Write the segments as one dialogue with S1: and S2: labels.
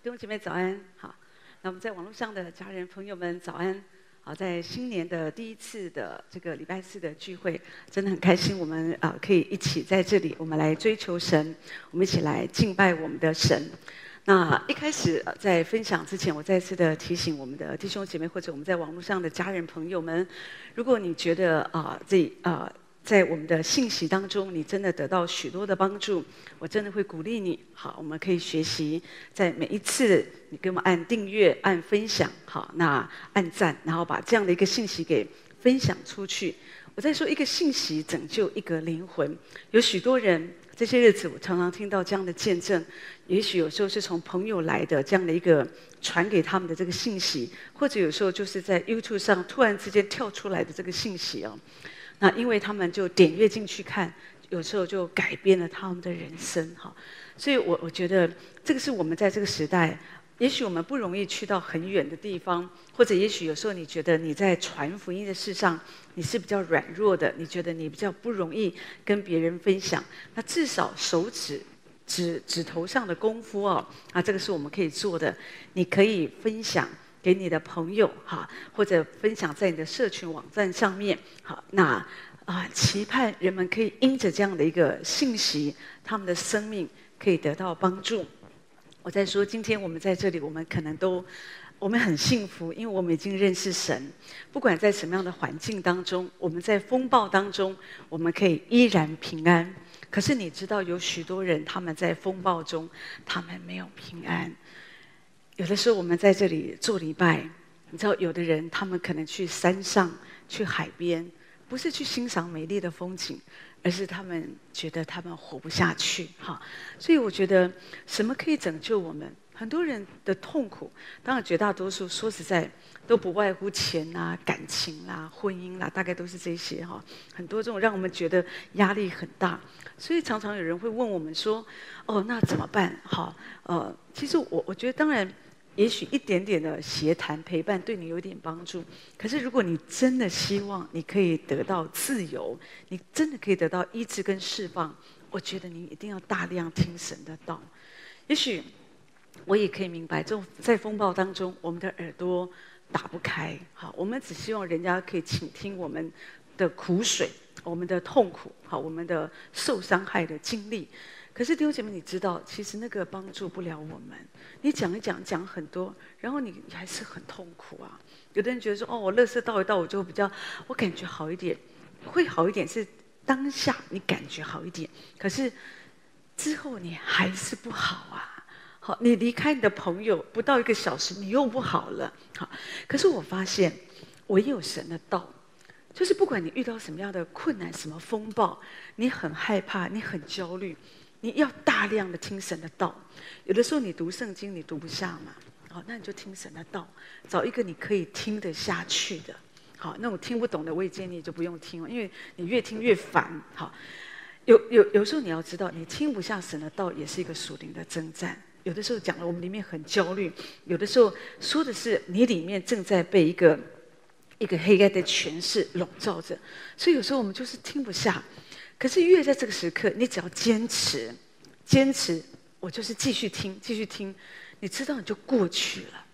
S1: 弟兄姐妹早安，好。那我们在网络上的家人朋友们早安，好，在新年的第一次的这个礼拜四的聚会，真的很开心，我们啊可以一起在这里，我们来追求神，我们一起来敬拜我们的神。那一开始在分享之前，我再次的提醒我们的弟兄姐妹或者我们在网络上的家人朋友们，如果你觉得啊这啊。在我们的信息当中，你真的得到许多的帮助，我真的会鼓励你。好，我们可以学习，在每一次你给我们按订阅、按分享，好，那按赞，然后把这样的一个信息给分享出去。我在说一个信息拯救一个灵魂，有许多人这些日子我常常听到这样的见证，也许有时候是从朋友来的这样的一个传给他们的这个信息，或者有时候就是在 YouTube 上突然之间跳出来的这个信息哦。那因为他们就点阅进去看，有时候就改变了他们的人生哈，所以我我觉得这个是我们在这个时代，也许我们不容易去到很远的地方，或者也许有时候你觉得你在传福音的事上你是比较软弱的，你觉得你比较不容易跟别人分享，那至少手指指指头上的功夫哦，啊，这个是我们可以做的，你可以分享。给你的朋友哈，或者分享在你的社群网站上面，好，那啊，期盼人们可以因着这样的一个信息，他们的生命可以得到帮助。我在说，今天我们在这里，我们可能都我们很幸福，因为我们已经认识神。不管在什么样的环境当中，我们在风暴当中，我们可以依然平安。可是你知道，有许多人他们在风暴中，他们没有平安。有的时候我们在这里做礼拜，你知道，有的人他们可能去山上、去海边，不是去欣赏美丽的风景，而是他们觉得他们活不下去。哈，所以我觉得什么可以拯救我们？很多人的痛苦，当然绝大多数说实在都不外乎钱啦、感情啦、婚姻啦，大概都是这些哈。很多这种让我们觉得压力很大，所以常常有人会问我们说：“哦，那怎么办？”哈，呃，其实我我觉得当然。也许一点点的协谈陪伴对你有点帮助，可是如果你真的希望你可以得到自由，你真的可以得到医治跟释放，我觉得你一定要大量听神的道。也许我也可以明白，这种在风暴当中，我们的耳朵打不开，好，我们只希望人家可以倾听我们的苦水，我们的痛苦，好，我们的受伤害的经历。可是弟兄姐妹，你知道，其实那个帮助不了我们。你讲一讲，讲很多，然后你还是很痛苦啊。有的人觉得说：“哦，我垃圾倒一倒，我就比较，我感觉好一点，会好一点。”是当下你感觉好一点，可是之后你还是不好啊。好，你离开你的朋友不到一个小时，你又不好了。好，可是我发现，唯有神的道，就是不管你遇到什么样的困难、什么风暴，你很害怕，你很焦虑。你要大量的听神的道，有的时候你读圣经你读不下嘛，好，那你就听神的道，找一个你可以听得下去的，好，那我听不懂的我也建议你就不用听了，因为你越听越烦，好，有有有时候你要知道，你听不下神的道也是一个属灵的征战，有的时候讲了我们里面很焦虑，有的时候说的是你里面正在被一个一个黑暗的权势笼罩着，所以有时候我们就是听不下。可是越在这个时刻，你只要坚持，坚持，我就是继续听，继续听，你知道你就过去了，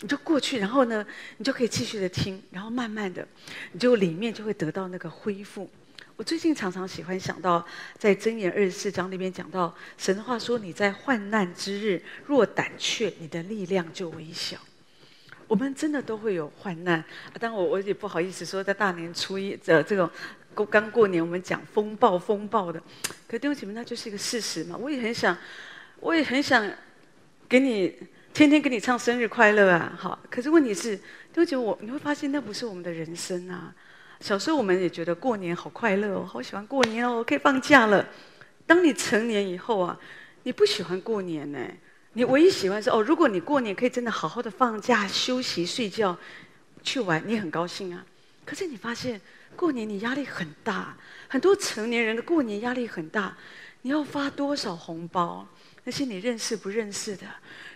S1: 你就过去，然后呢，你就可以继续的听，然后慢慢的，你就里面就会得到那个恢复。我最近常常喜欢想到，在箴言二十四章里面讲到，神的话说：“你在患难之日若胆怯，你的力量就微小。”我们真的都会有患难，当然我我也不好意思说，在大年初一的这种。过刚过年，我们讲风暴风暴的，可弟兄姐妹，那就是一个事实嘛。我也很想，我也很想给你天天给你唱生日快乐啊，好。可是问题是，弟兄姐妹，我你会发现那不是我们的人生啊。小时候我们也觉得过年好快乐哦，好喜欢过年哦，可以放假了。当你成年以后啊，你不喜欢过年呢，你唯一喜欢是哦，如果你过年可以真的好好的放假、休息、睡觉、去玩，你很高兴啊。可是你发现。过年你压力很大，很多成年人的过年压力很大。你要发多少红包？那些你认识不认识的，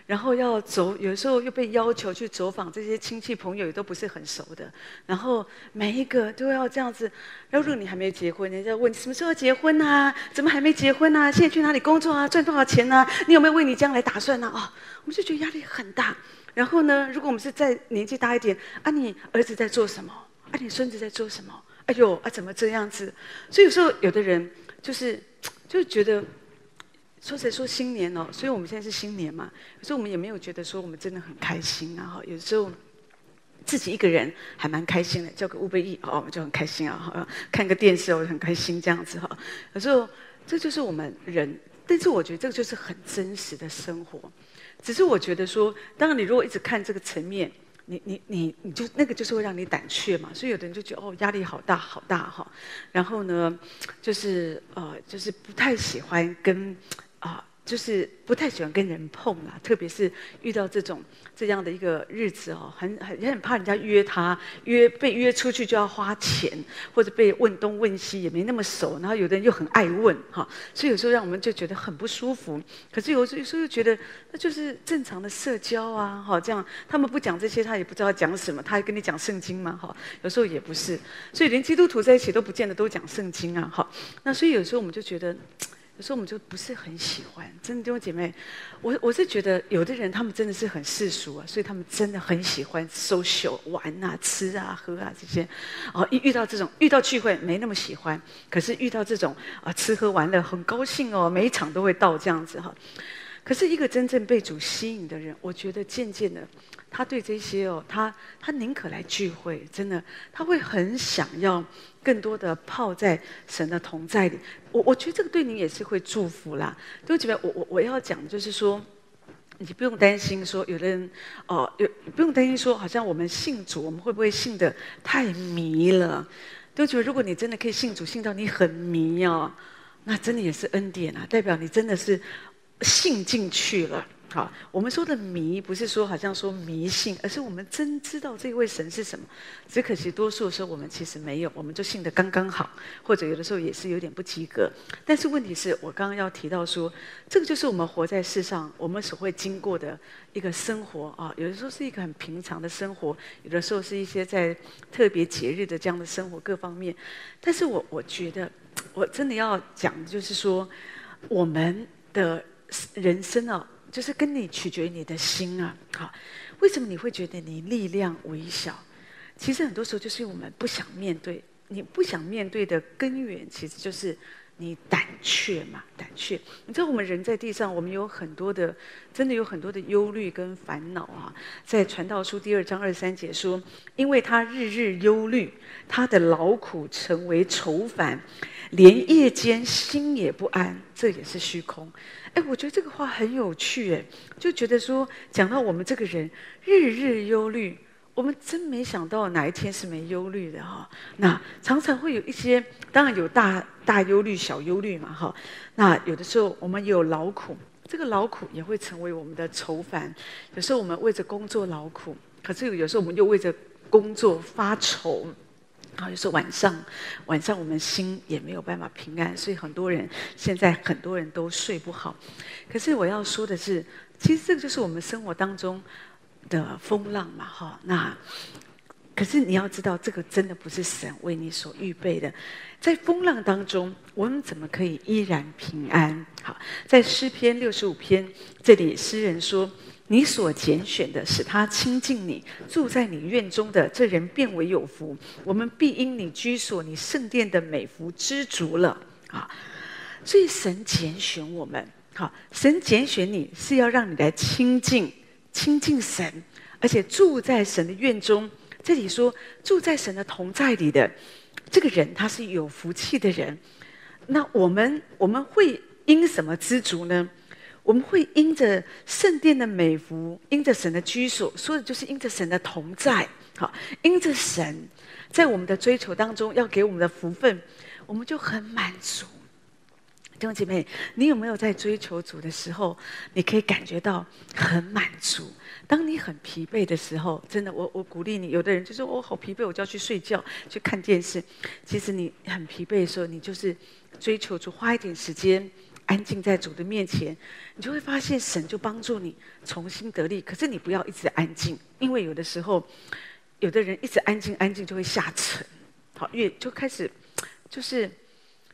S1: 然后要走，有时候又被要求去走访这些亲戚朋友，也都不是很熟的。然后每一个都要这样子。然后如果你还没有结婚，人家问你什么时候结婚啊？怎么还没结婚啊？现在去哪里工作啊？赚多少钱啊？你有没有为你将来打算啊？哦，我们就觉得压力很大。然后呢，如果我们是再年纪大一点，啊，你儿子在做什么？啊，你孙子在做什么？哎呦，啊，怎么这样子？所以有时候有的人就是就觉得。说谁说新年哦？所以我们现在是新年嘛，所以我们也没有觉得说我们真的很开心啊！哈，有时候自己一个人还蛮开心的，叫个 Uber Eats 哦，我们就很开心啊！哈，看个电视我就很开心这样子哈。有时候这就是我们人，但是我觉得这个就是很真实的生活。只是我觉得说，当然你如果一直看这个层面，你你你你就那个就是会让你胆怯嘛。所以有的人就觉得哦，压力好大好大哈。然后呢，就是呃，就是不太喜欢跟。就是不太喜欢跟人碰啦，特别是遇到这种这样的一个日子哦，很很也很怕人家约他，约被约出去就要花钱，或者被问东问西，也没那么熟，然后有的人又很爱问哈，所以有时候让我们就觉得很不舒服。可是有时候有时候又觉得那就是正常的社交啊，哈，这样他们不讲这些，他也不知道讲什么，他还跟你讲圣经嘛，哈，有时候也不是，所以连基督徒在一起都不见得都讲圣经啊，哈，那所以有时候我们就觉得。有时候我们就不是很喜欢，真的弟兄姐妹，我我是觉得有的人他们真的是很世俗啊，所以他们真的很喜欢 social 玩啊、吃啊、喝啊这些。哦，一遇到这种遇到聚会没那么喜欢，可是遇到这种啊吃喝玩乐很高兴哦，每一场都会到这样子哈。可是一个真正被主吸引的人，我觉得渐渐的。他对这些哦，他他宁可来聚会，真的，他会很想要更多的泡在神的同在里。我我觉得这个对你也是会祝福啦。都觉得我我我要讲就是说，你不用担心说有的人哦，有不用担心说好像我们信主，我们会不会信得太迷了？都觉得如果你真的可以信主，信到你很迷哦，那真的也是恩典啊，代表你真的是信进去了。好，我们说的迷不是说好像说迷信，而是我们真知道这位神是什么。只可惜多数的时候我们其实没有，我们就信得刚刚好，或者有的时候也是有点不及格。但是问题是我刚刚要提到说，这个就是我们活在世上，我们所会经过的一个生活啊。有的时候是一个很平常的生活，有的时候是一些在特别节日的这样的生活各方面。但是我我觉得，我真的要讲的就是说，我们的人生啊。就是跟你取决于你的心啊，好，为什么你会觉得你力量微小？其实很多时候就是我们不想面对，你不想面对的根源，其实就是你胆怯嘛，胆怯。你知道我们人在地上，我们有很多的，真的有很多的忧虑跟烦恼啊。在传道书第二章二三节说，因为他日日忧虑，他的劳苦成为愁烦，连夜间心也不安，这也是虚空。哎，我觉得这个话很有趣，哎，就觉得说，讲到我们这个人日日忧虑，我们真没想到哪一天是没忧虑的哈。那常常会有一些，当然有大大忧虑、小忧虑嘛哈。那有的时候我们有劳苦，这个劳苦也会成为我们的愁烦。有时候我们为着工作劳苦，可是有时候我们又为着工作发愁。然后有时候晚上，晚上我们心也没有办法平安，所以很多人现在很多人都睡不好。可是我要说的是，其实这个就是我们生活当中的风浪嘛，哈。那可是你要知道，这个真的不是神为你所预备的。在风浪当中，我们怎么可以依然平安？好，在诗篇六十五篇这里，诗人说。你所拣选的，使他亲近你，住在你院中的这人变为有福。我们必因你居所、你圣殿的美福知足了啊！所以神拣选我们，好，神拣选你是要让你来亲近、亲近神，而且住在神的院中。这里说住在神的同在里的这个人，他是有福气的人。那我们我们会因什么知足呢？我们会因着圣殿的美福，因着神的居所，说的就是因着神的同在，好，因着神在我们的追求当中要给我们的福分，我们就很满足。弟兄姐妹，你有没有在追求主的时候，你可以感觉到很满足？当你很疲惫的时候，真的，我我鼓励你。有的人就说我好疲惫，我就要去睡觉，去看电视。其实你很疲惫的时候，你就是追求主，花一点时间。安静在主的面前，你就会发现神就帮助你重新得力。可是你不要一直安静，因为有的时候，有的人一直安静安静就会下沉，好，越就开始就是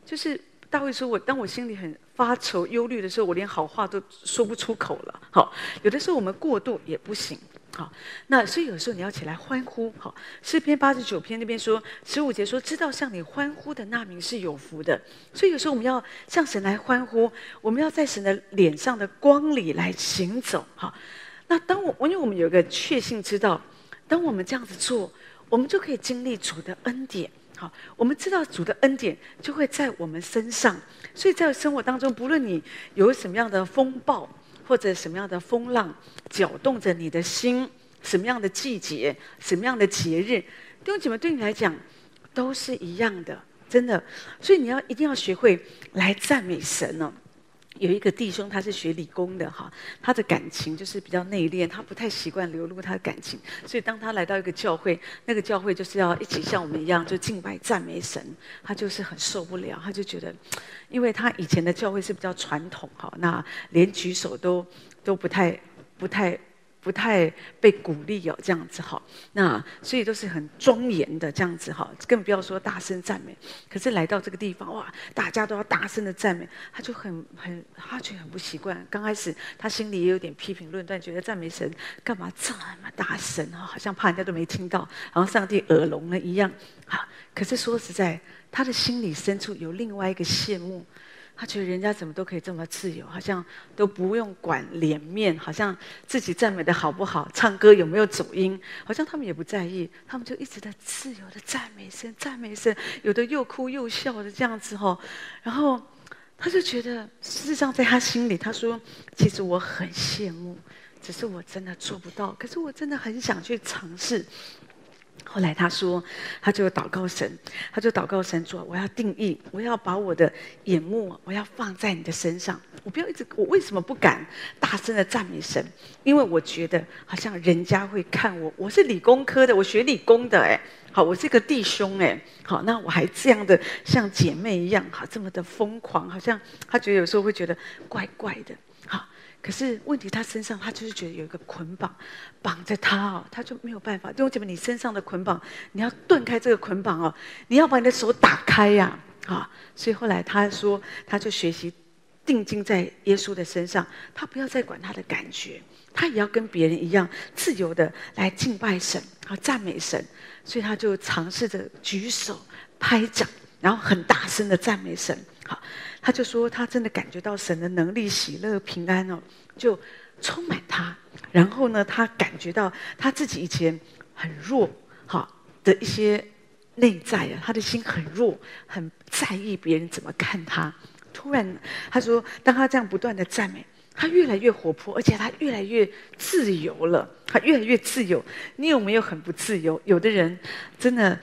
S1: 就是大卫说我当我心里很发愁忧虑的时候，我连好话都说不出口了。好，有的时候我们过度也不行。好，那所以有时候你要起来欢呼。好，诗篇八十九篇那边说十五节说，知道向你欢呼的那民是有福的。所以有时候我们要向神来欢呼，我们要在神的脸上的光里来行走。好，那当我因为我们有一个确信知道，当我们这样子做，我们就可以经历主的恩典。好，我们知道主的恩典就会在我们身上。所以在生活当中，不论你有什么样的风暴。或者什么样的风浪搅动着你的心，什么样的季节，什么样的节日，弟兄姐妹对你来讲都是一样的，真的。所以你要一定要学会来赞美神哦。有一个弟兄，他是学理工的哈，他的感情就是比较内敛，他不太习惯流露他的感情，所以当他来到一个教会，那个教会就是要一起像我们一样就敬拜赞美神，他就是很受不了，他就觉得，因为他以前的教会是比较传统哈，那连举手都都不太不太。不太被鼓励哦，这样子哈，那所以都是很庄严的这样子哈，更不要说大声赞美。可是来到这个地方哇，大家都要大声的赞美，他就很很，他就很不习惯。刚开始他心里也有点批评论断，觉得赞美神干嘛这么大声哈，好像怕人家都没听到，然后上帝耳聋了一样。哈，可是说实在，他的心里深处有另外一个羡慕。他觉得人家怎么都可以这么自由，好像都不用管脸面，好像自己赞美的好不好，唱歌有没有走音，好像他们也不在意，他们就一直在自由的赞美声，赞美声，有的又哭又笑的这样子哈。然后他就觉得，事实上在他心里，他说：“其实我很羡慕，只是我真的做不到，可是我真的很想去尝试。”后来他说，他就祷告神，他就祷告神说：“我要定义，我要把我的眼目，我要放在你的身上。我不要一直，我为什么不敢大声的赞美神？因为我觉得好像人家会看我，我是理工科的，我学理工的，哎，好，我是个弟兄，哎，好，那我还这样的像姐妹一样，好，这么的疯狂，好像他觉得有时候会觉得怪怪的，好。”可是问题，他身上他就是觉得有一个捆绑绑着他哦，他就没有办法。弟兄姐妹，你身上的捆绑，你要断开这个捆绑哦，你要把你的手打开呀，啊！所以后来他说，他就学习定睛在耶稣的身上，他不要再管他的感觉，他也要跟别人一样自由的来敬拜神啊，赞美神。所以他就尝试着举手拍掌，然后很大声的赞美神。好，他就说他真的感觉到神的能力、喜乐、平安哦，就充满他。然后呢，他感觉到他自己以前很弱，好的一些内在啊，他的心很弱，很在意别人怎么看他。突然，他说，当他这样不断的赞美，他越来越活泼，而且他越来越自由了。他越来越自由。你有没有很不自由？有的人真的。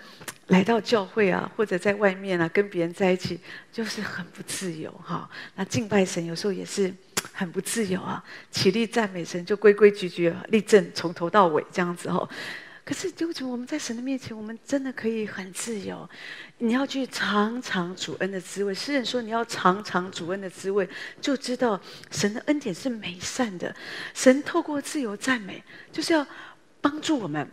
S1: 来到教会啊，或者在外面啊，跟别人在一起，就是很不自由哈。那敬拜神有时候也是很不自由啊。起立赞美神就规规矩矩立正，从头到尾这样子哈。可是，究竟我们在神的面前，我们真的可以很自由。你要去尝尝主恩的滋味。诗人说，你要尝尝主恩的滋味，就知道神的恩典是美善的。神透过自由赞美，就是要帮助我们。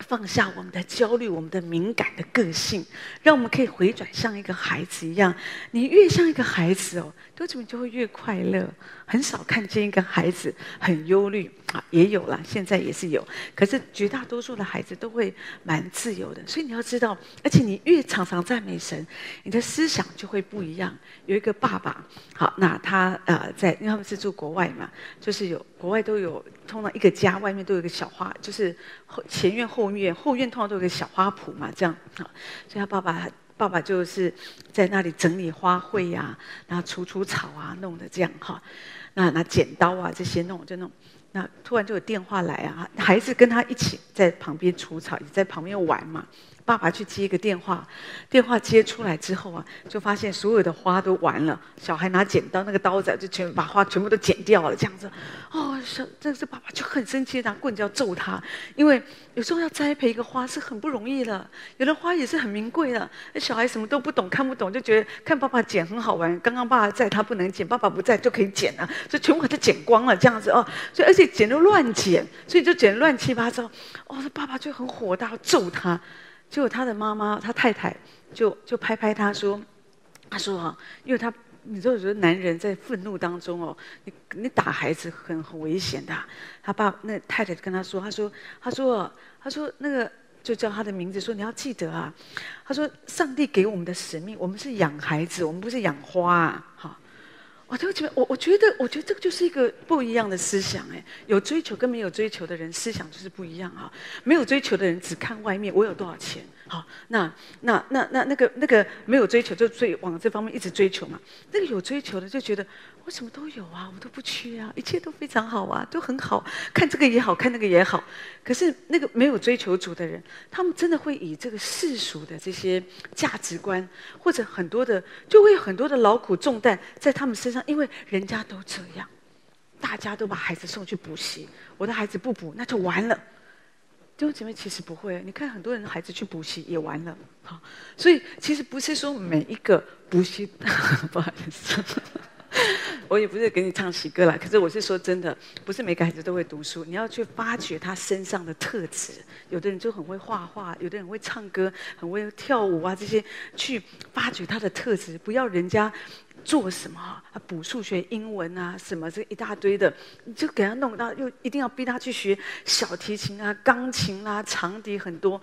S1: 放下我们的焦虑，我们的敏感的个性，让我们可以回转像一个孩子一样。你越像一个孩子哦，多久你就会越快乐。很少看见一个孩子很忧虑啊，也有啦，现在也是有。可是绝大多数的孩子都会蛮自由的。所以你要知道，而且你越常常赞美神，你的思想就会不一样。有一个爸爸，好，那他呃在，因为他们是住国外嘛，就是有国外都有，通常一个家外面都有一个小花，就是后前院后院，后院通常都有个小花圃嘛，这样好，所以他爸爸。爸爸就是在那里整理花卉呀、啊，然后除除草啊，弄得这样哈。那拿剪刀啊这些弄就弄。那突然就有电话来啊，孩子跟他一起在旁边除草，也在旁边玩嘛。爸爸去接一个电话，电话接出来之后啊，就发现所有的花都完了。小孩拿剪刀，那个刀子就全把花全部都剪掉了，这样子。哦，小这是爸爸就很生气，拿棍子要揍他。因为有时候要栽培一个花是很不容易的，有的花也是很名贵的。那小孩什么都不懂，看不懂，就觉得看爸爸剪很好玩。刚刚爸爸在，他不能剪；爸爸不在，就可以剪了，所以全部给他剪光了，这样子哦。所以而且剪都乱剪，所以就剪乱七八糟。哦，爸爸就很火大，要揍他。结果他的妈妈，他太太就就拍拍他说：“他说哈，因为他你知道，有时候男人在愤怒当中哦，你你打孩子很很危险的。他爸那太太跟他说，他说他说他说那个就叫他的名字说你要记得啊。他说上帝给我们的使命，我们是养孩子，我们不是养花啊。哈，我就觉得我我觉得我觉得这个就是一个不一样的思想哎，有追求跟没有追求的人思想就是不一样啊。没有追求的人只看外面我有多少钱。”好，那那那那那个那个没有追求，就追往这方面一直追求嘛。那个有追求的就觉得我什么都有啊，我都不缺啊，一切都非常好啊，都很好，看这个也好看那个也好。可是那个没有追求主的人，他们真的会以这个世俗的这些价值观，或者很多的，就会有很多的劳苦重担在他们身上，因为人家都这样，大家都把孩子送去补习，我的孩子不补那就完了。弟兄姐妹，其实不会。你看，很多人的孩子去补习也完了，好，所以其实不是说每一个补习，不好意思，我也不是给你唱喜歌啦。可是我是说真的，不是每个孩子都会读书，你要去发掘他身上的特质。有的人就很会画画，有的人会唱歌，很会跳舞啊，这些去发掘他的特质，不要人家。做什么啊？补数学、英文啊，什么这一大堆的，你就给他弄到，又一定要逼他去学小提琴啊、钢琴啊、长笛很多。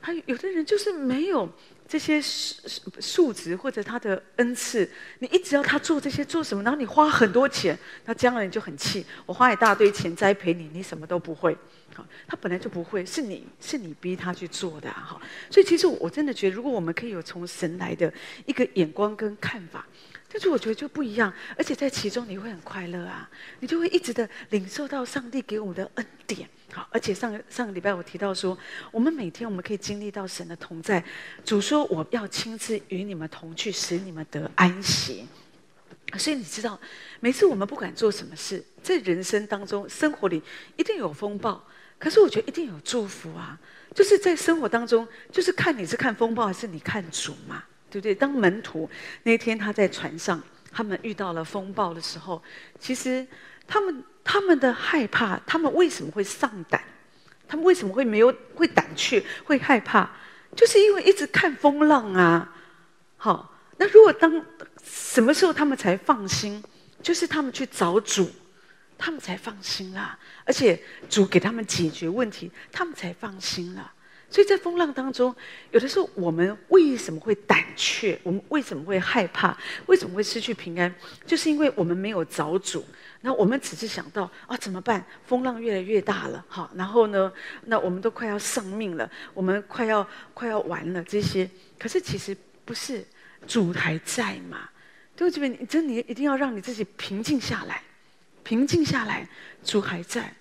S1: 他有的人就是没有这些素素质或者他的恩赐，你一直要他做这些做什么？然后你花很多钱，那将来你就很气。我花一大堆钱栽培你，你什么都不会。好，他本来就不会，是你是你逼他去做的哈。所以其实我真的觉得，如果我们可以有从神来的一个眼光跟看法。但是我觉得就不一样，而且在其中你会很快乐啊，你就会一直的领受到上帝给我们的恩典。好，而且上上个礼拜我提到说，我们每天我们可以经历到神的同在。主说我要亲自与你们同去，使你们得安息。所以你知道，每次我们不管做什么事，在人生当中、生活里一定有风暴，可是我觉得一定有祝福啊。就是在生活当中，就是看你是看风暴还是你看主嘛。对不对？当门徒那天他在船上，他们遇到了风暴的时候，其实他们他们的害怕，他们为什么会丧胆？他们为什么会没有会胆怯、会害怕？就是因为一直看风浪啊。好，那如果当什么时候他们才放心？就是他们去找主，他们才放心啦。而且主给他们解决问题，他们才放心了。所以在风浪当中，有的时候我们为什么会胆怯？我们为什么会害怕？为什么会失去平安？就是因为我们没有找主。那我们只是想到啊，怎么办？风浪越来越大了，好，然后呢，那我们都快要丧命了，我们快要快要完了这些。可是其实不是，主还在嘛？对不对？你真的一定要让你自己平静下来，平静下来，主还在。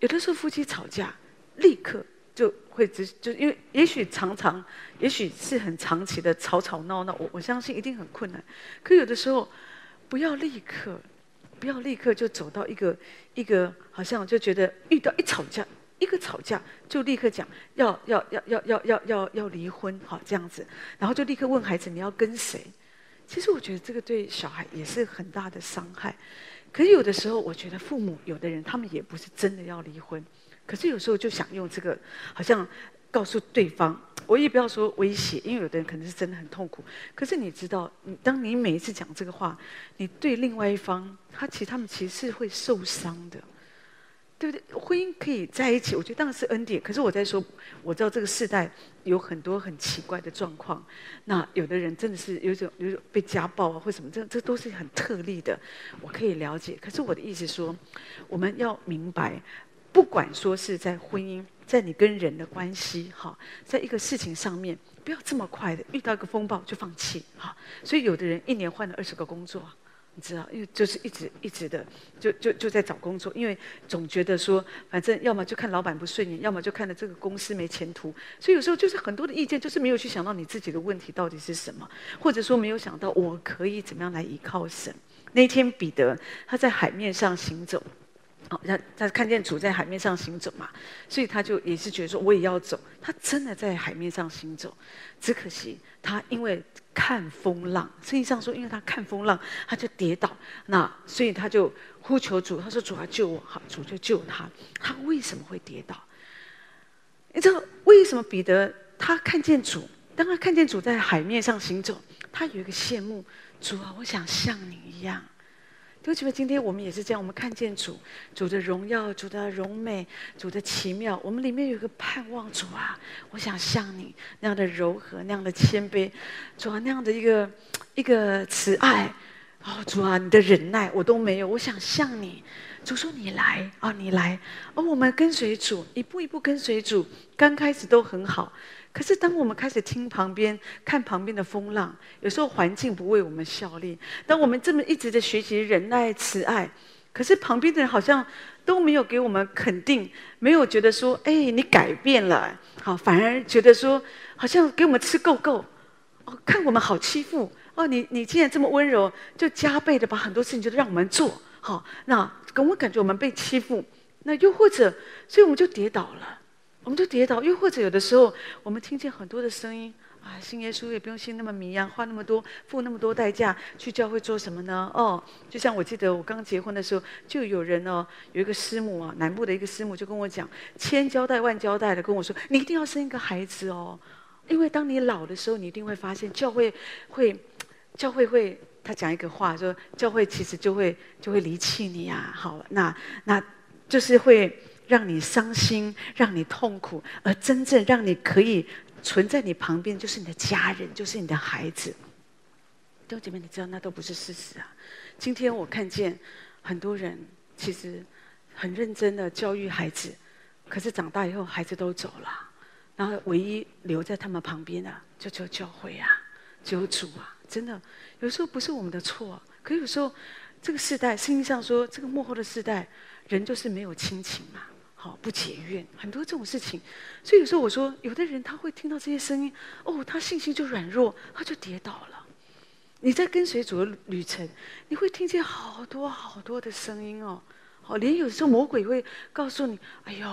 S1: 有的时候夫妻吵架，立刻。就会只就因为也许常常，也许是很长期的吵吵闹闹，我我相信一定很困难。可有的时候，不要立刻，不要立刻就走到一个一个，好像就觉得遇到一吵架，一个吵架就立刻讲要要要要要要要要离婚，好这样子，然后就立刻问孩子你要跟谁？其实我觉得这个对小孩也是很大的伤害。可是有的时候，我觉得父母有的人他们也不是真的要离婚。可是有时候就想用这个，好像告诉对方，我也不要说威胁，因为有的人可能是真的很痛苦。可是你知道，当你每一次讲这个话，你对另外一方，他其实他们其实是会受伤的，对不对？婚姻可以在一起，我觉得当然是恩典。可是我在说，我知道这个世代有很多很奇怪的状况。那有的人真的是有种有种被家暴啊，或什么，这这都是很特例的，我可以了解。可是我的意思说，我们要明白。不管说是在婚姻，在你跟人的关系，哈，在一个事情上面，不要这么快的遇到一个风暴就放弃，哈。所以有的人一年换了二十个工作，你知道，因为就是一直一直的，就就就在找工作，因为总觉得说，反正要么就看老板不顺眼，要么就看到这个公司没前途，所以有时候就是很多的意见，就是没有去想到你自己的问题到底是什么，或者说没有想到我可以怎么样来依靠神。那天彼得他在海面上行走，哦，他他看见主在海面上行走嘛，所以他就也是觉得说我也要走，他真的在海面上行走，只可惜他因为。看风浪，圣经上说，因为他看风浪，他就跌倒。那所以他就呼求主，他说：“主啊，救我！”好，主就救他。他为什么会跌倒？你知道为什么彼得他看见主？当他看见主在海面上行走，他有一个羡慕主啊，我想像你一样。为什么今天我们也是这样？我们看见主，主的荣耀，主的荣美，主的奇妙，我们里面有个盼望。主啊，我想像你那样的柔和，那样的谦卑，主啊，那样的一个一个慈爱。哦，主啊，你的忍耐我都没有，我想像你。主说你来哦，你来哦，我们跟随主，一步一步跟随主，刚开始都很好。可是，当我们开始听旁边、看旁边的风浪，有时候环境不为我们效力。当我们这么一直的学习忍耐、慈爱，可是旁边的人好像都没有给我们肯定，没有觉得说：“哎，你改变了。”好，反而觉得说，好像给我们吃够够。哦，看我们好欺负。哦，你你既然这么温柔，就加倍的把很多事情就让我们做。好，那给我们感觉我们被欺负。那又或者，所以我们就跌倒了。我们就跌倒，又或者有的时候，我们听见很多的声音啊，信耶稣也不用信那么迷啊，花那么多，付那么多代价去教会做什么呢？哦，就像我记得我刚结婚的时候，就有人哦，有一个师母啊，南部的一个师母就跟我讲，千交代万交代的跟我说，你一定要生一个孩子哦，因为当你老的时候，你一定会发现教会会，教会会，他讲一个话说，教会其实就会就会离弃你、啊。好，那那就是会。让你伤心，让你痛苦，而真正让你可以存在你旁边，就是你的家人，就是你的孩子。弟兄姐妹，你知道那都不是事实啊！今天我看见很多人其实很认真的教育孩子，可是长大以后孩子都走了，然后唯一留在他们旁边的，就只有教会啊，只有主啊！真的，有时候不是我们的错，可有时候这个世代，圣经上说，这个幕后的世代，人就是没有亲情嘛。好，不解怨，很多这种事情，所以有时候我说，有的人他会听到这些声音，哦，他信心就软弱，他就跌倒了。你在跟随主的旅程，你会听见好多好多的声音哦，好，连有时候魔鬼会告诉你，哎呦，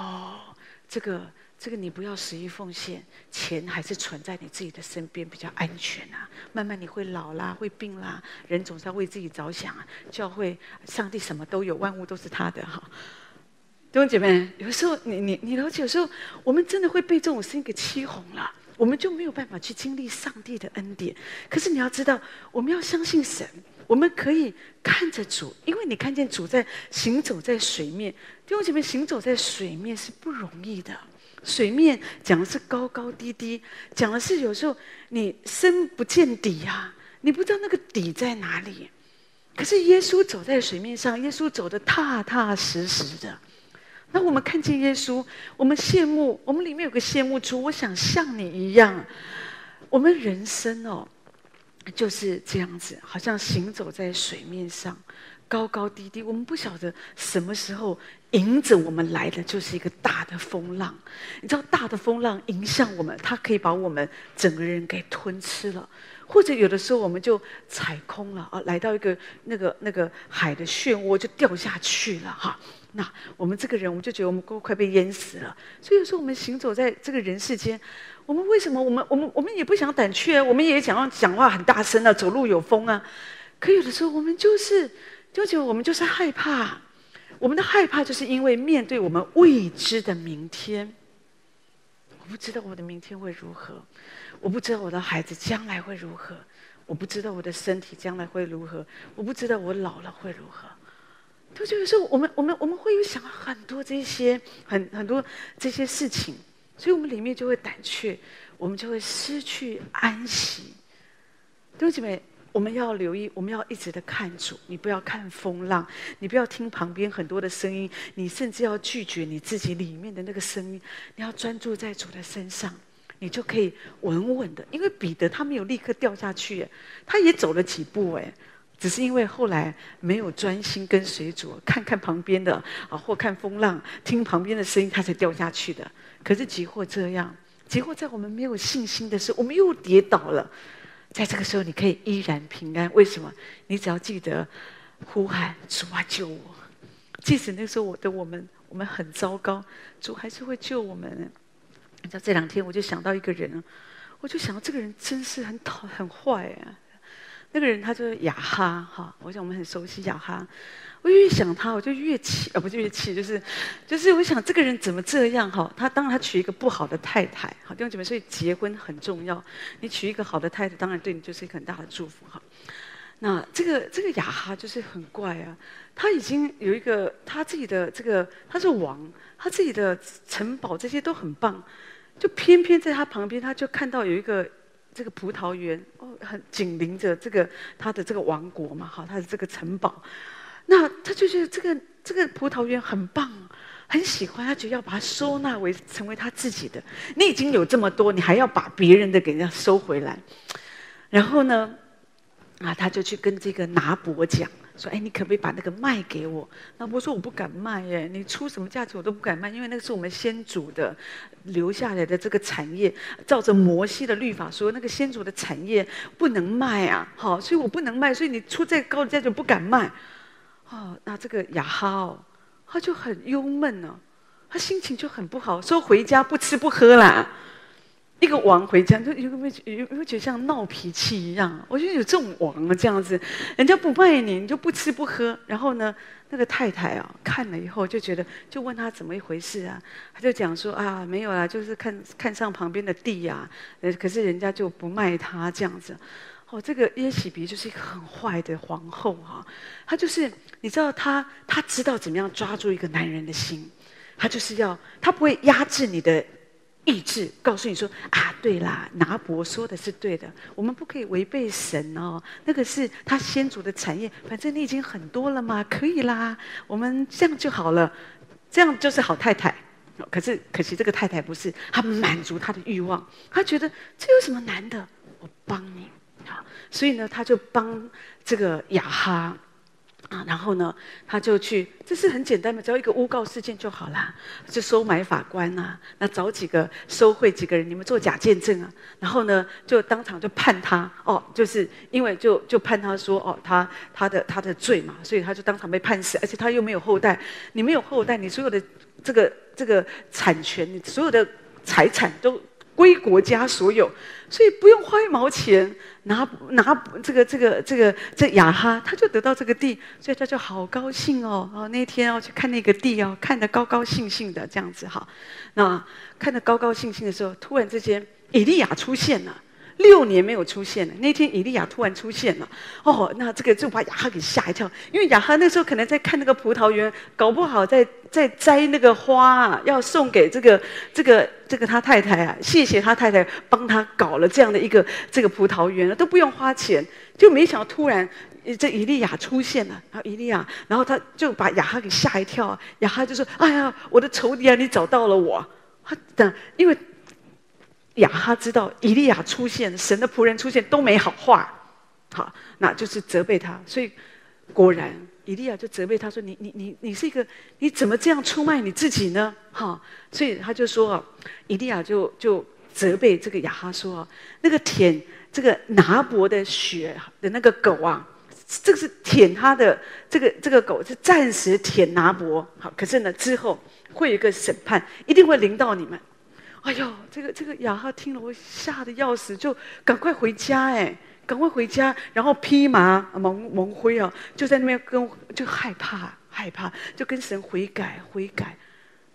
S1: 这个这个你不要十一奉献，钱还是存在你自己的身边比较安全啊。慢慢你会老啦，会病啦，人总是要为自己着想啊。教会上帝什么都有，万物都是他的哈。弟兄姐妹，有时候你你你了解，有时候我们真的会被这种声音给欺哄了，我们就没有办法去经历上帝的恩典。可是你要知道，我们要相信神，我们可以看着主，因为你看见主在行走在水面。弟兄姐妹，行走在水面是不容易的。水面讲的是高高低低，讲的是有时候你深不见底呀，你不知道那个底在哪里。可是耶稣走在水面上，耶稣走得踏踏实实的。那我们看见耶稣，我们羡慕，我们里面有个羡慕主，我想像你一样。我们人生哦，就是这样子，好像行走在水面上，高高低低。我们不晓得什么时候迎着我们来的就是一个大的风浪。你知道，大的风浪迎向我们，它可以把我们整个人给吞吃了。或者有的时候我们就踩空了啊，来到一个那个那个海的漩涡，就掉下去了哈。那我们这个人，我们就觉得我们都快被淹死了。所以有时候我们行走在这个人世间，我们为什么我们我们我们也不想胆怯，我们也想要讲话很大声啊，走路有风啊。可有的时候我们就是就觉得我们就是害怕，我们的害怕就是因为面对我们未知的明天，我不知道我的明天会如何。我不知道我的孩子将来会如何，我不知道我的身体将来会如何，我不知道我老了会如何。就有时候我们我们我们会有想很多这些很很多这些事情，所以我们里面就会胆怯，我们就会失去安息。弟兄姐妹，我们要留意，我们要一直的看主，你不要看风浪，你不要听旁边很多的声音，你甚至要拒绝你自己里面的那个声音，你要专注在主的身上。你就可以稳稳的，因为彼得他没有立刻掉下去，他也走了几步，哎，只是因为后来没有专心跟随主，看看旁边的啊，或看风浪，听旁边的声音，他才掉下去的。可是即或这样，即或在我们没有信心的时候，我们又跌倒了，在这个时候你可以依然平安。为什么？你只要记得呼喊主啊，救我！即使那时候我的我们我们很糟糕，主还是会救我们。你知道这两天我就想到一个人，我就想到这个人真是很讨很坏啊。那个人他就是雅哈哈，我想我们很熟悉雅哈。我越想他，我就越气啊，不是越气，就是就是我想这个人怎么这样哈？他当然他娶一个不好的太太，好弟兄姐妹，所以结婚很重要。你娶一个好的太太，当然对你就是一个很大的祝福哈。那这个这个雅哈就是很怪啊，他已经有一个他自己的这个他是王，他自己的城堡这些都很棒，就偏偏在他旁边，他就看到有一个。这个葡萄园哦，很紧邻着这个他的这个王国嘛，哈，他的这个城堡，那他就觉得这个这个葡萄园很棒，很喜欢，他就要把它收纳为成为他自己的。你已经有这么多，你还要把别人的给人家收回来，然后呢，啊，他就去跟这个拿伯讲。说：“哎，你可不可以把那个卖给我？”那我说：“我不敢卖耶，你出什么价钱我都不敢卖，因为那个是我们先祖的留下来的这个产业，照着摩西的律法说，那个先祖的产业不能卖啊。好，所以我不能卖，所以你出再高的价钱不敢卖。哦，那这个亚哈哦，他就很忧闷哦，他心情就很不好，说回家不吃不喝啦。”一个王回家，就有没有有没有觉得像闹脾气一样？我觉得有这种王啊，这样子，人家不卖你，你就不吃不喝。然后呢，那个太太啊，看了以后就觉得，就问他怎么一回事啊？他就讲说啊，没有啦，就是看看上旁边的地呀，呃，可是人家就不卖他这样子。哦，这个耶洗别就是一个很坏的皇后哈，她就是你知道，她她知道怎么样抓住一个男人的心，她就是要，她不会压制你的。意志告诉你说啊，对啦，拿伯说的是对的，我们不可以违背神哦。那个是他先祖的产业，反正你已经很多了嘛，可以啦，我们这样就好了，这样就是好太太。可是可惜这个太太不是，她满足她的欲望，她觉得这有什么难的？我帮你，所以呢，他就帮这个雅哈。然后呢，他就去，这是很简单的，只要一个诬告事件就好啦，就收买法官啊，那找几个收贿几个人，你们做假见证啊，然后呢，就当场就判他，哦，就是因为就就判他说，哦，他他的他的罪嘛，所以他就当场被判死，而且他又没有后代，你没有后代，你所有的这个这个产权，你所有的财产都。归国家所有，所以不用花一毛钱，拿拿这个这个这个这雅哈，他就得到这个地，所以他就好高兴哦。哦，那天要去看那个地哦，看得高高兴兴的这样子哈。那看得高高兴兴的时候，突然之间，以利亚出现了。六年没有出现了，那天以利亚突然出现了，哦，那这个就把雅哈给吓一跳，因为雅哈那时候可能在看那个葡萄园，搞不好在在摘那个花啊，要送给这个这个这个他太太啊，谢谢他太太帮他搞了这样的一个这个葡萄园了，都不用花钱，就没想到突然这以利亚出现了，然后以利亚，然后他就把雅哈给吓一跳，雅哈就说：“哎呀，我的仇敌啊，你找到了我。”他等因为。亚哈知道以利亚出现，神的仆人出现都没好话，好，那就是责备他。所以果然，以利亚就责备他说：“你你你你是一个，你怎么这样出卖你自己呢？”哈，所以他就说：“以利亚就就责备这个亚哈说：那个舔这个拿伯的血的那个狗啊，这个是舔他的这个这个狗是暂时舔拿伯，好，可是呢之后会有一个审判，一定会临到你们。”哎呦，这个这个雅哈听了，我吓得要死，就赶快回家哎，赶快回家，然后披麻蒙蒙灰啊，就在那边跟就害怕害怕，就跟神悔改悔改。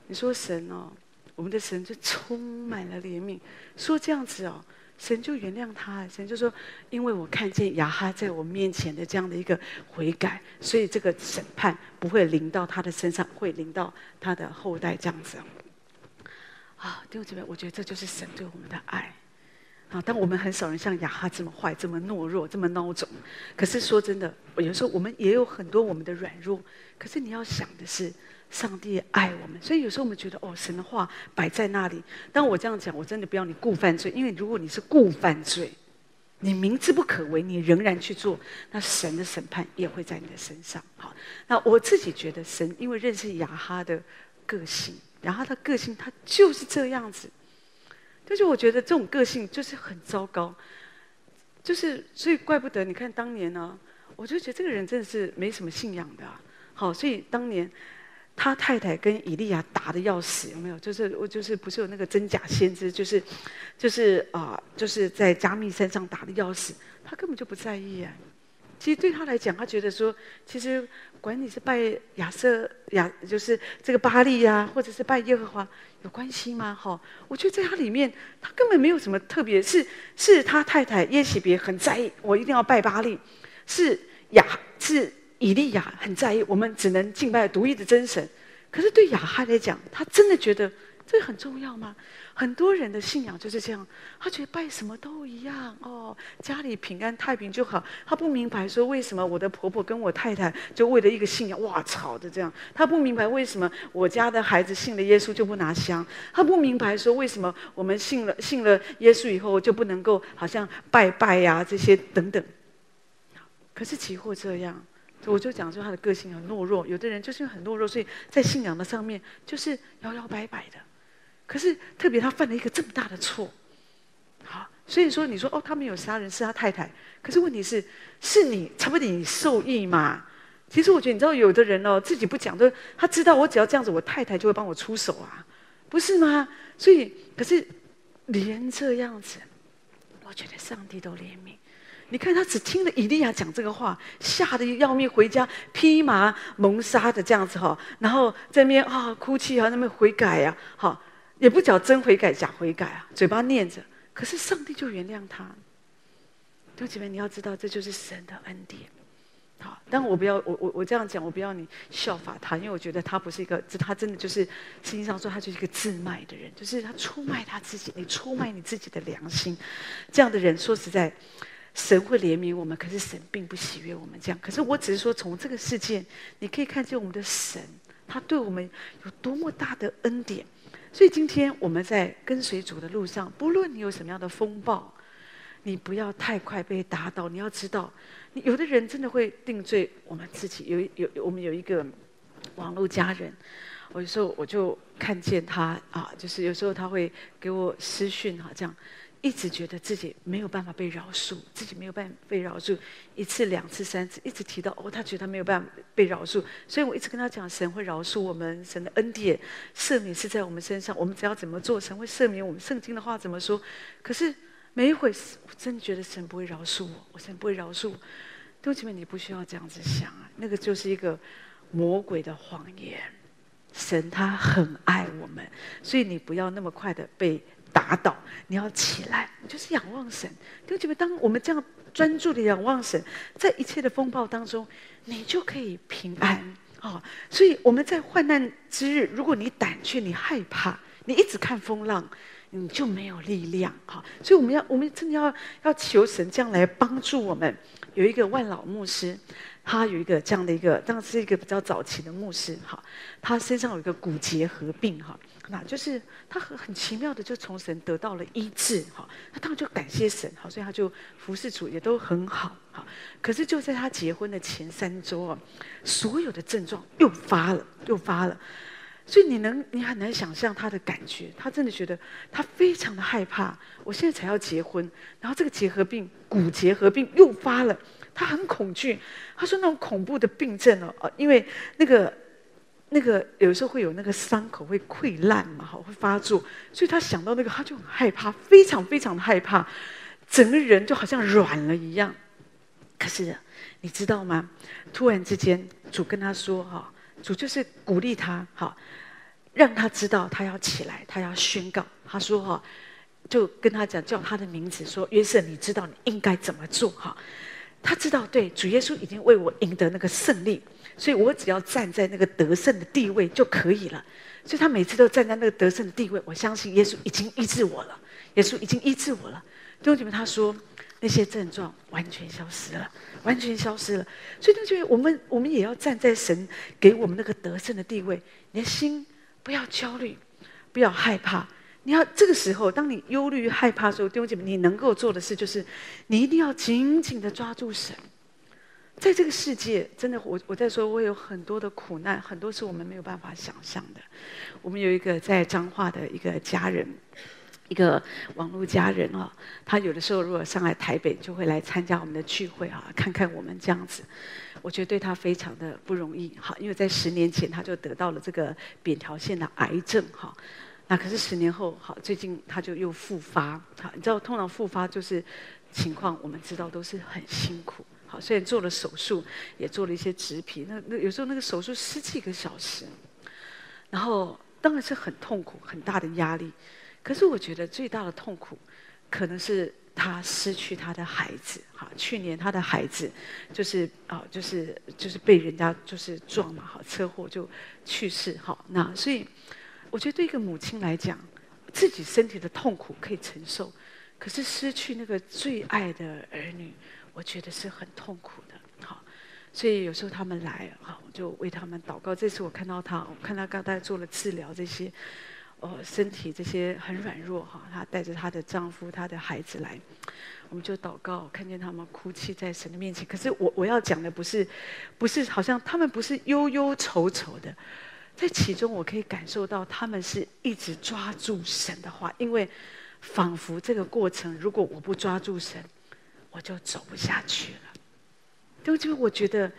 S1: 你说神哦，我们的神就充满了怜悯，说这样子哦，神就原谅他，神就说，因为我看见雅哈在我面前的这样的一个悔改，所以这个审判不会临到他的身上，会临到他的后代这样子。啊，弟兄姊妹，我觉得这就是神对我们的爱。啊，但我们很少人像雅哈这么坏、这么懦弱、这么孬种。可是说真的，有时候我们也有很多我们的软弱。可是你要想的是，上帝爱我们，所以有时候我们觉得，哦，神的话摆在那里。当我这样讲，我真的不要你故犯罪，因为如果你是故犯罪，你明知不可为，你仍然去做，那神的审判也会在你的身上。好，那我自己觉得神因为认识雅哈的个性，然后他个性他就是这样子，但是我觉得这种个性就是很糟糕，就是所以怪不得你看当年呢、我就觉得这个人真的是没什么信仰的、好，所以当年。他太太跟以利亚打得要死，有没有？就是我就是不是有那个真假先知，就是就是啊、就是在加密山上打得要死，他根本就不在意啊。其实对他来讲，他觉得说，其实管你是拜亚瑟亚，就是这个巴力呀、或者是拜耶和华，有关系吗？哈，我觉得在他里面，他根本没有什么特别，是是他太太耶洗别很在意，我一定要拜巴力，是亚是。以利亚很在意，我们只能敬拜独一的真神。可是对亚哈来讲，他真的觉得这很重要吗？很多人的信仰就是这样，他觉得拜什么都一样哦，家里平安太平就好。他不明白说，为什么我的婆婆跟我太太就为了一个信仰哇吵的这样。他不明白为什么我家的孩子信了耶稣就不拿香。他不明白说，为什么我们信了信了耶稣以后就不能够好像拜拜呀、这些等等。可是起或这样。我就讲说他的个性很懦弱，有的人就是很懦弱，所以在信仰的上面就是摇摇摆摆的。可是特别他犯了一个这么大的错，好，所以说你说哦，他没有杀人，是他太太。可是问题是，是你差不多你受益嘛？其实我觉得你知道，有的人哦，自己不讲，都他知道我只要这样子，我太太就会帮我出手啊，不是吗？所以可是连这样子，我觉得上帝都怜悯。你看他只听了以利亚讲这个话，吓得要命，回家披麻蒙纱的这样子哈，然后在那边啊哭泣啊，那边悔改呀，好，也不讲真悔改假悔改啊，嘴巴念着，可是上帝就原谅他。弟兄姐妹，你要知道这就是神的恩典。好，但我不要我我我这样讲，我不要你效法他，因为我觉得他不是一个，这他真的就是实际上说他就是一个自卖的人，就是他出卖他自己，你出卖你自己的良心，这样的人说实在。神会怜悯我们，可是神并不喜悦我们这样。可是我只是说，从这个事件，你可以看见我们的神，他对我们有多么大的恩典。所以今天我们在跟随主的路上，不论你有什么样的风暴，你不要太快被打倒。你要知道，有的人真的会定罪我们自己。有有我们有一个网络家人，我有时候我就看见他啊，就是有时候他会给我私讯哈，这样。一直觉得自己没有办法被饶恕，自己没有办法被饶恕，一次、两次、三次，一直提到哦，他觉得他没有办法被饶恕，所以我一直跟他讲，神会饶恕我们，神的恩典赦免是在我们身上，我们只要怎么做，神会赦免我们。圣经的话怎么说？可是每一回，我真的觉得神不会饶恕我，我神不会饶恕我。弟兄姐妹，你不需要这样子想啊，那个就是一个魔鬼的谎言。神他很爱我们，所以你不要那么快的被。打倒，你要起来，你就是仰望神。弟兄姐妹，当我们这样专注的仰望神，在一切的风暴当中，你就可以平安啊、哦！所以我们在患难之日，如果你胆怯，你害怕，你一直看风浪，你就没有力量哈、哦。所以我们要，我们真的要要求神这样来帮助我们。有一个万老牧师，他有一个这样的一个，当时是一个比较早期的牧师哈，他身上有一个骨结核病哈。那就是他很很奇妙的，就从神得到了医治，哈，他当然就感谢神，哈，所以他就服侍主也都很好，哈。可是就在他结婚的前三周啊，所有的症状又发了，又发了，所以你能，你很难想象他的感觉，他真的觉得他非常的害怕。我现在才要结婚，然后这个结核病，骨结合病又发了，他很恐惧。他说那种恐怖的病症哦，因为那个。那个有时候会有那个伤口会溃烂嘛，哈，会发作，所以他想到那个他就很害怕，非常非常的害怕，整个人就好像软了一样。可是你知道吗？突然之间，主跟他说：“哈，主就是鼓励他，哈，让他知道他要起来，他要宣告。他说：哈，就跟他讲，叫他的名字，说约瑟，你知道你应该怎么做？哈，他知道，对，主耶稣已经为我赢得那个胜利。”所以我只要站在那个得胜的地位就可以了。所以他每次都站在那个得胜的地位，我相信耶稣已经医治我了。耶稣已经医治我了。弟兄姐妹，他说那些症状完全消失了，完全消失了。所以弟兄姐妹，我们我们也要站在神给我们那个得胜的地位。你的心不要焦虑，不要害怕，你要这个时候，当你忧虑害怕的时候，弟兄姐妹，你能够做的事就是，你一定要紧紧的抓住神。在这个世界，真的，我我在说，我有很多的苦难，很多是我们没有办法想象的。我们有一个在彰化的一个家人，一个网络家人啊，他有的时候如果上来台北，就会来参加我们的聚会啊，看看我们这样子。我觉得对他非常的不容易，哈，因为在十年前他就得到了这个扁桃腺的癌症，哈。那可是十年后，好，最近他就又复发，好，你知道，通常复发就是情况，我们知道都是很辛苦。好，虽然做了手术，也做了一些植皮，那那有时候那个手术十几个小时，然后当然是很痛苦，很大的压力。可是我觉得最大的痛苦，可能是他失去他的孩子。哈，去年他的孩子就是啊，就是就是被人家就是撞嘛，好，车祸就去世。好，那所以我觉得对一个母亲来讲，自己身体的痛苦可以承受，可是失去那个最爱的儿女。我觉得是很痛苦的，好，所以有时候他们来，好，我就为他们祷告。这次我看到他，我看他刚才做了治疗，这些，呃，身体这些很软弱，哈，她带着她的丈夫、她的孩子来，我们就祷告，看见他们哭泣在神的面前。可是我我要讲的不是，不是好像他们不是忧忧愁愁的，在其中我可以感受到他们是一直抓住神的话，因为仿佛这个过程，如果我不抓住神。我就走不下去了，对就我觉得。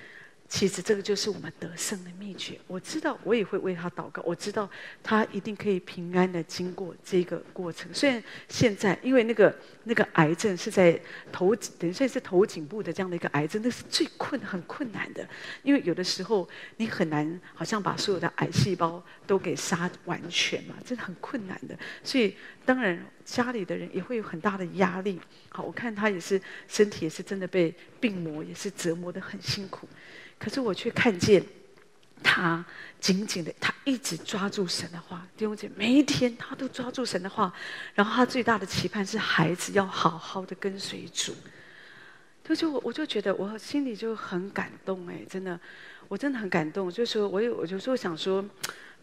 S1: 其实这个就是我们得胜的秘诀。我知道，我也会为他祷告。我知道他一定可以平安的经过这个过程。虽然现在，因为那个那个癌症是在头，等于说是头颈部的这样的一个癌症，那是最困很困难的。因为有的时候你很难，好像把所有的癌细胞都给杀完全嘛，真的很困难的。所以当然家里的人也会有很大的压力。好，我看他也是身体也是真的被病魔也是折磨得很辛苦。可是我却看见他紧紧的，他一直抓住神的话。弟兄姐妹，每一天他都抓住神的话。然后他最大的期盼是孩子要好好的跟随主。就就我我就觉得我心里就很感动哎，真的，我真的很感动。就是说我有我就说想说，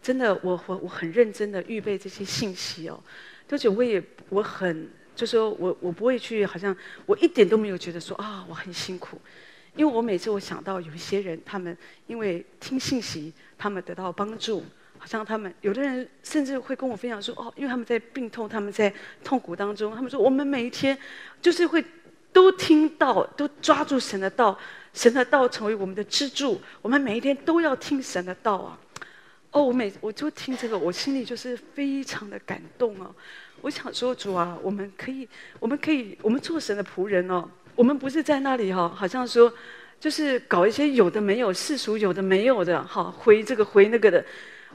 S1: 真的我我我很认真的预备这些信息哦。就是我也我很就说我我不会去好像我一点都没有觉得说啊我很辛苦。因为我每次我想到有一些人，他们因为听信息，他们得到帮助，好像他们有的人甚至会跟我分享说：“哦，因为他们在病痛，他们在痛苦当中，他们说我们每一天就是会都听到，都抓住神的道，神的道成为我们的支柱，我们每一天都要听神的道啊！”哦，我每我就听这个，我心里就是非常的感动啊！我想说，主啊，我们可以，我们可以，我们做神的仆人哦。我们不是在那里哈，好像说，就是搞一些有的没有、世俗有的没有的，哈，回这个回那个的。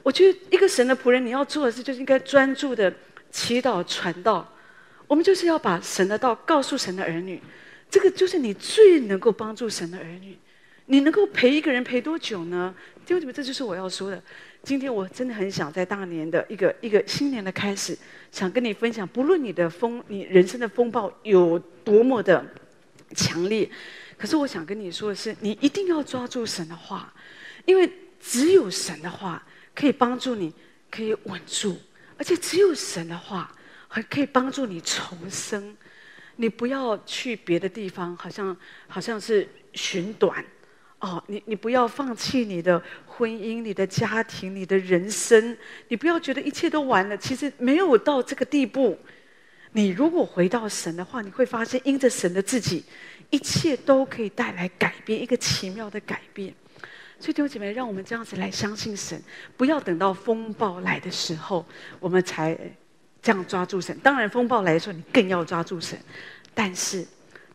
S1: 我觉得一个神的仆人，你要做的事就是应该专注的祈祷传道。我们就是要把神的道告诉神的儿女，这个就是你最能够帮助神的儿女。你能够陪一个人陪多久呢？弟兄姊妹，这就是我要说的。今天我真的很想在大年的一个一个新年的开始，想跟你分享，不论你的风，你人生的风暴有多么的。强烈，可是我想跟你说的是，你一定要抓住神的话，因为只有神的话可以帮助你，可以稳住，而且只有神的话还可以帮助你重生。你不要去别的地方，好像好像是寻短哦，你你不要放弃你的婚姻、你的家庭、你的人生，你不要觉得一切都完了，其实没有到这个地步。你如果回到神的话，你会发现，因着神的自己，一切都可以带来改变，一个奇妙的改变。所以弟兄姐妹，让我们这样子来相信神，不要等到风暴来的时候，我们才这样抓住神。当然，风暴来的时候，你更要抓住神。但是，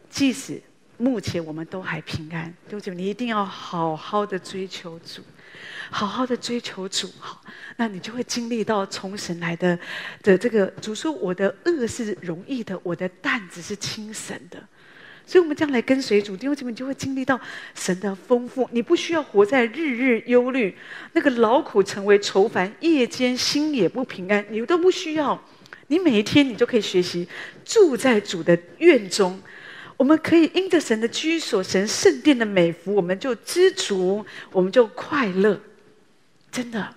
S1: 即使目前我们都还平安，弟兄姐妹，你一定要好好的追求主。好好的追求主，好，那你就会经历到从神来的的这个主说：“我的轭是容易的，我的担子是轻省的。”所以，我们将来跟随主，弟兄姐妹就会经历到神的丰富。你不需要活在日日忧虑，那个劳苦成为愁烦，夜间心也不平安，你都不需要。你每一天，你就可以学习住在主的院中。我们可以因着神的居所、神圣殿的美福，我们就知足，我们就快乐。真的，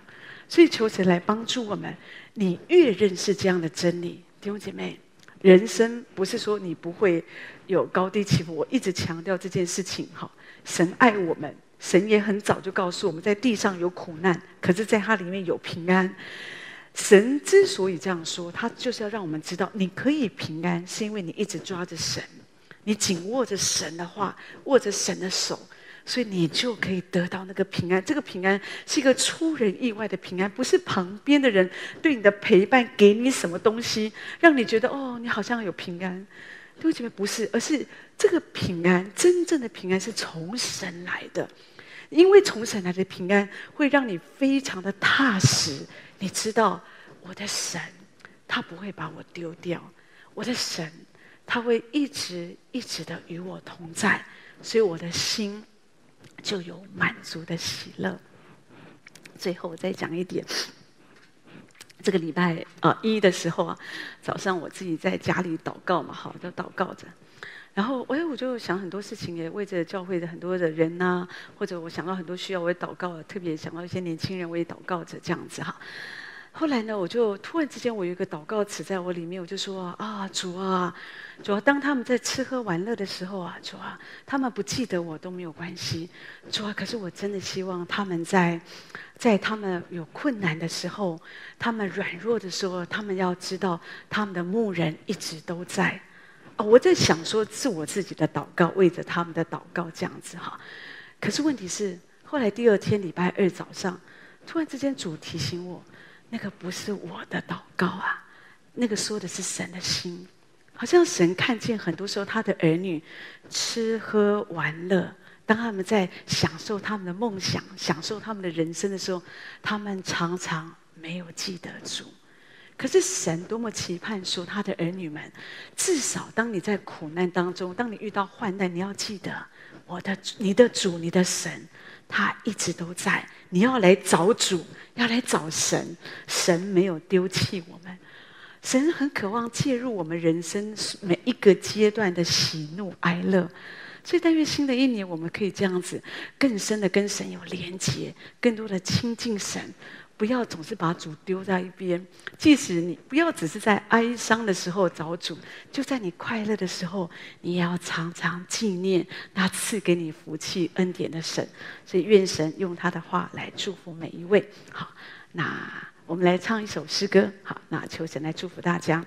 S1: 所以求神来帮助我们。你越认识这样的真理，弟兄姐妹，人生不是说你不会有高低起伏。我一直强调这件事情，哈，神爱我们，神也很早就告诉我们在地上有苦难，可是在它里面有平安。神之所以这样说，他就是要让我们知道，你可以平安，是因为你一直抓着神，你紧握着神的话，握着神的手。所以你就可以得到那个平安。这个平安是一个出人意外的平安，不是旁边的人对你的陪伴给你什么东西，让你觉得哦，你好像有平安。弟兄姐妹，不是，而是这个平安，真正的平安是从神来的。因为从神来的平安会让你非常的踏实。你知道，我的神他不会把我丢掉，我的神他会一直一直的与我同在，所以我的心。就有满足的喜乐。最后我再讲一点，这个礼拜啊一的时候啊，早上我自己在家里祷告嘛，好，就祷告着，然后哎，我就想很多事情，也为着教会的很多的人呐、或者我想到很多需要，我也祷告，特别想到一些年轻人，我也祷告着这样子哈。后来呢，我就突然之间，我有一个祷告词在我里面，我就说啊，主啊，主啊，当他们在吃喝玩乐的时候啊，主啊，他们不记得我都没有关系，主啊，可是我真的希望他们在，在他们有困难的时候，他们软弱的时候，他们要知道他们的牧人一直都在。哦，我在想说是我自己的祷告，为着他们的祷告这样子哈。可是问题是，后来第二天礼拜二早上，突然之间主提醒我。那个不是我的祷告啊，那个说的是神的心，好像神看见很多时候他的儿女吃喝玩乐，当他们在享受他们的梦想、享受他们的人生的时候，他们常常没有记得主。可是神多么期盼说他的儿女们，至少当你在苦难当中，当你遇到患难，你要记得我的、你的主、你的神。他一直都在，你要来找主，要来找神，神没有丢弃我们，神很渴望介入我们人生每一个阶段的喜怒哀乐，所以但愿新的一年我们可以这样子，更深的跟神有连结，更多的亲近神。不要总是把主丢在一边，即使你不要只是在哀伤的时候找主，就在你快乐的时候，你也要常常纪念那赐给你福气恩典的神。所以愿神用他的话来祝福每一位。好，那我们来唱一首诗歌。好，那求神来祝福大家。